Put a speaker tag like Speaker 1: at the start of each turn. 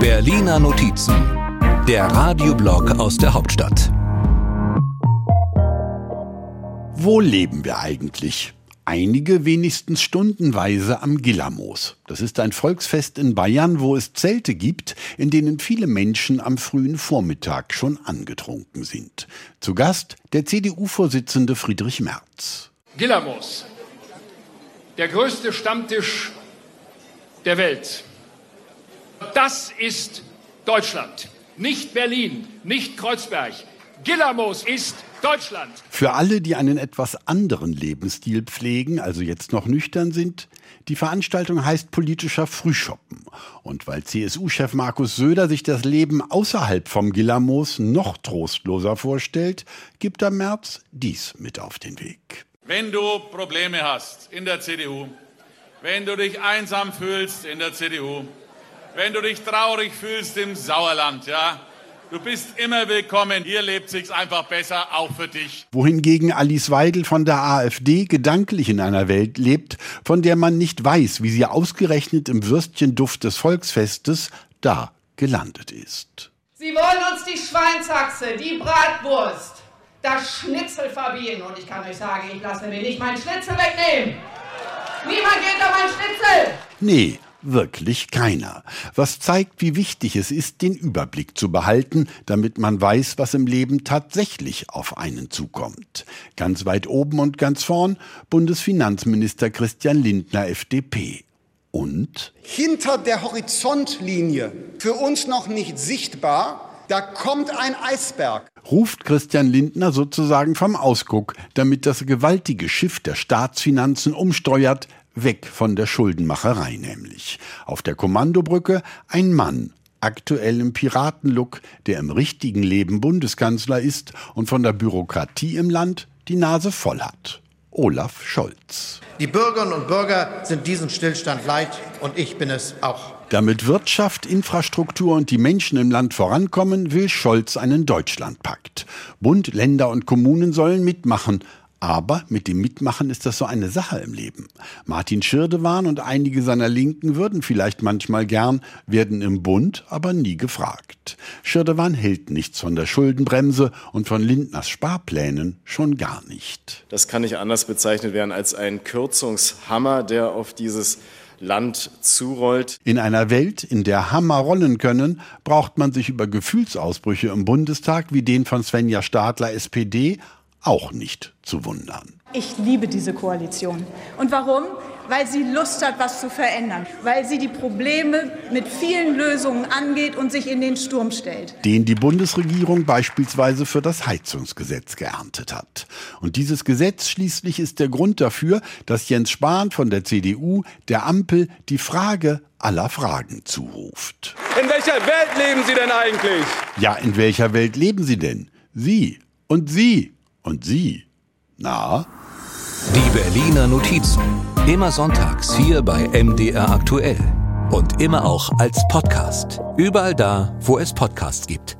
Speaker 1: Berliner Notizen, der Radioblog aus der Hauptstadt.
Speaker 2: Wo leben wir eigentlich? Einige wenigstens stundenweise am Gillermoos. Das ist ein Volksfest in Bayern, wo es Zelte gibt, in denen viele Menschen am frühen Vormittag schon angetrunken sind. Zu Gast der CDU-Vorsitzende Friedrich Merz.
Speaker 3: Gillermoos, der größte Stammtisch der Welt. Das ist Deutschland, nicht Berlin, nicht Kreuzberg. Gillermoos ist Deutschland.
Speaker 2: Für alle, die einen etwas anderen Lebensstil pflegen, also jetzt noch nüchtern sind, die Veranstaltung heißt politischer Frühschoppen. Und weil CSU-Chef Markus Söder sich das Leben außerhalb vom Gillermoos noch trostloser vorstellt, gibt er März dies mit auf den Weg.
Speaker 4: Wenn du Probleme hast in der CDU, wenn du dich einsam fühlst in der CDU, wenn du dich traurig fühlst im Sauerland, ja, Du bist immer willkommen. Hier lebt sich's einfach besser, auch für dich.
Speaker 2: Wohingegen Alice Weidel von der AfD gedanklich in einer Welt lebt, von der man nicht weiß, wie sie ausgerechnet im Würstchenduft des Volksfestes da gelandet ist.
Speaker 5: Sie wollen uns die Schweinshaxe, die Bratwurst, das Schnitzel verbieten. Und ich kann euch sagen, ich lasse mir nicht mein Schnitzel wegnehmen. Niemand geht an mein Schnitzel.
Speaker 2: Nee, wirklich keiner. Was zeigt, wie wichtig es ist, den Überblick zu behalten, damit man weiß, was im Leben tatsächlich auf einen zukommt. Ganz weit oben und ganz vorn Bundesfinanzminister Christian Lindner FDP. Und
Speaker 6: hinter der Horizontlinie, für uns noch nicht sichtbar, da kommt ein Eisberg.
Speaker 2: Ruft Christian Lindner sozusagen vom Ausguck, damit das gewaltige Schiff der Staatsfinanzen umsteuert, weg von der Schuldenmacherei nämlich. Auf der Kommandobrücke ein Mann, aktuell im Piratenlook, der im richtigen Leben Bundeskanzler ist und von der Bürokratie im Land die Nase voll hat. Olaf Scholz.
Speaker 7: Die Bürgerinnen und Bürger sind diesen Stillstand leid und ich bin es auch.
Speaker 2: Damit Wirtschaft, Infrastruktur und die Menschen im Land vorankommen, will Scholz einen Deutschlandpakt. Bund, Länder und Kommunen sollen mitmachen, aber mit dem Mitmachen ist das so eine Sache im Leben. Martin Schirdewan und einige seiner Linken würden vielleicht manchmal gern, werden im Bund aber nie gefragt. Schirdewan hält nichts von der Schuldenbremse und von Lindners Sparplänen schon gar nicht.
Speaker 8: Das kann nicht anders bezeichnet werden als ein Kürzungshammer, der auf dieses Land zurollt.
Speaker 2: In einer Welt, in der Hammer rollen können, braucht man sich über Gefühlsausbrüche im Bundestag wie den von Svenja Stadler SPD auch nicht zu wundern.
Speaker 9: Ich liebe diese Koalition. Und warum? Weil sie Lust hat, was zu verändern. Weil sie die Probleme mit vielen Lösungen angeht und sich in den Sturm stellt.
Speaker 2: Den die Bundesregierung beispielsweise für das Heizungsgesetz geerntet hat. Und dieses Gesetz schließlich ist der Grund dafür, dass Jens Spahn von der CDU der Ampel die Frage aller Fragen zuruft.
Speaker 10: In welcher Welt leben Sie denn eigentlich?
Speaker 2: Ja, in welcher Welt leben Sie denn? Sie und Sie und Sie? Na?
Speaker 1: Die Berliner Notizen. Immer sonntags hier bei MDR aktuell. Und immer auch als Podcast. Überall da, wo es Podcasts gibt.